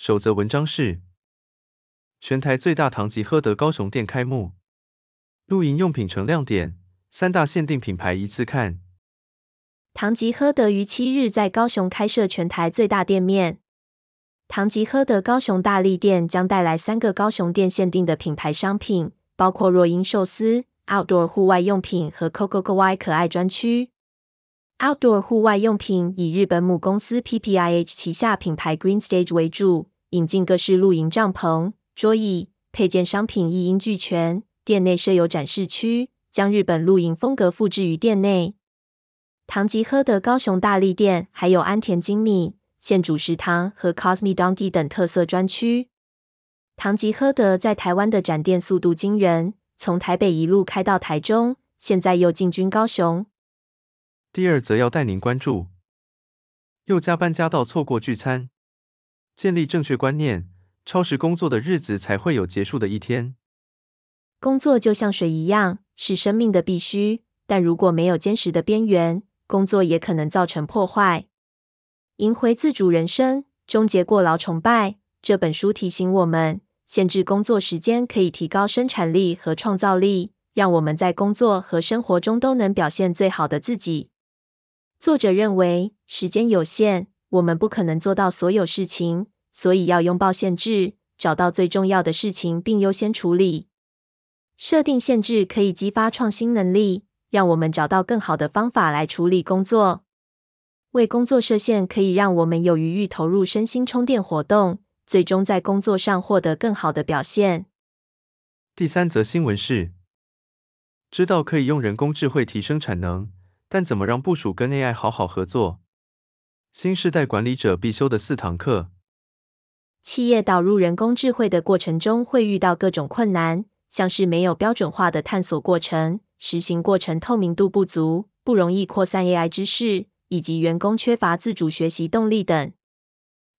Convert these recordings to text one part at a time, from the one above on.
首则文章是：全台最大唐吉诃德高雄店开幕，露营用品成亮点，三大限定品牌一次看。唐吉诃德于七日在高雄开设全台最大店面。唐吉诃德高雄大立店将带来三个高雄店限定的品牌商品，包括若鹰寿司、Outdoor 户外用品和 Coco Kawaii 可爱专区。Outdoor 户外用品以日本母公司 PPIH 旗下品牌 Green Stage 为主，引进各式露营帐篷、桌椅、配件商品一应俱全。店内设有展示区，将日本露营风格复制于店内。唐吉诃德高雄大立店还有安田精米、现煮食堂和 Cosme Donkey 等特色专区。唐吉诃德在台湾的展店速度惊人，从台北一路开到台中，现在又进军高雄。第二则要带您关注，又加班加到错过聚餐，建立正确观念，超时工作的日子才会有结束的一天。工作就像水一样，是生命的必须，但如果没有坚实的边缘，工作也可能造成破坏。赢回自主人生，终结过劳崇拜。这本书提醒我们，限制工作时间可以提高生产力和创造力，让我们在工作和生活中都能表现最好的自己。作者认为，时间有限，我们不可能做到所有事情，所以要拥抱限制，找到最重要的事情并优先处理。设定限制可以激发创新能力，让我们找到更好的方法来处理工作。为工作设限可以让我们有余裕投入身心充电活动，最终在工作上获得更好的表现。第三则新闻是，知道可以用人工智慧提升产能。但怎么让部署跟 AI 好好合作？新世代管理者必修的四堂课。企业导入人工智慧的过程中会遇到各种困难，像是没有标准化的探索过程、实行过程透明度不足、不容易扩散 AI 知识，以及员工缺乏自主学习动力等。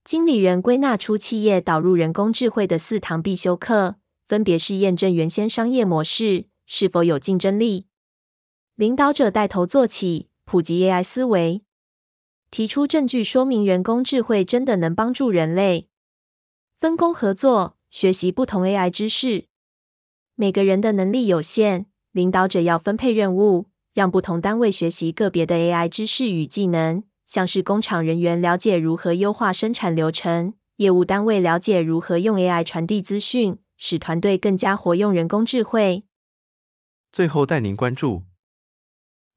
经理人归纳出企业导入人工智慧的四堂必修课，分别是验证原先商业模式是否有竞争力。领导者带头做起，普及 AI 思维，提出证据说明人工智慧真的能帮助人类。分工合作，学习不同 AI 知识。每个人的能力有限，领导者要分配任务，让不同单位学习个别的 AI 知识与技能，像是工厂人员了解如何优化生产流程，业务单位了解如何用 AI 传递资讯，使团队更加活用人工智慧。最后带您关注。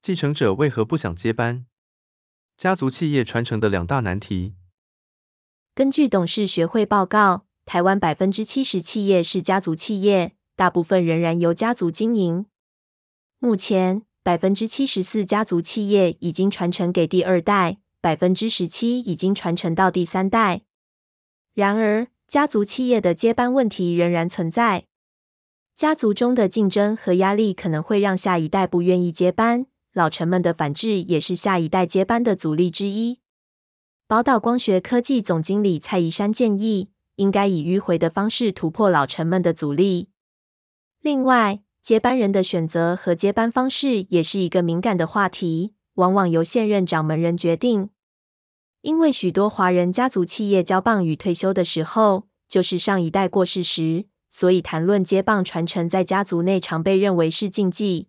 继承者为何不想接班？家族企业传承的两大难题。根据董事学会报告，台湾百分之七十企业是家族企业，大部分仍然由家族经营。目前，百分之七十四家族企业已经传承给第二代，百分之十七已经传承到第三代。然而，家族企业的接班问题仍然存在。家族中的竞争和压力可能会让下一代不愿意接班。老臣们的反制也是下一代接班的阻力之一。宝岛光学科技总经理蔡宜山建议，应该以迂回的方式突破老臣们的阻力。另外，接班人的选择和接班方式也是一个敏感的话题，往往由现任掌门人决定。因为许多华人家族企业交棒与退休的时候，就是上一代过世时，所以谈论接棒传承在家族内常被认为是禁忌。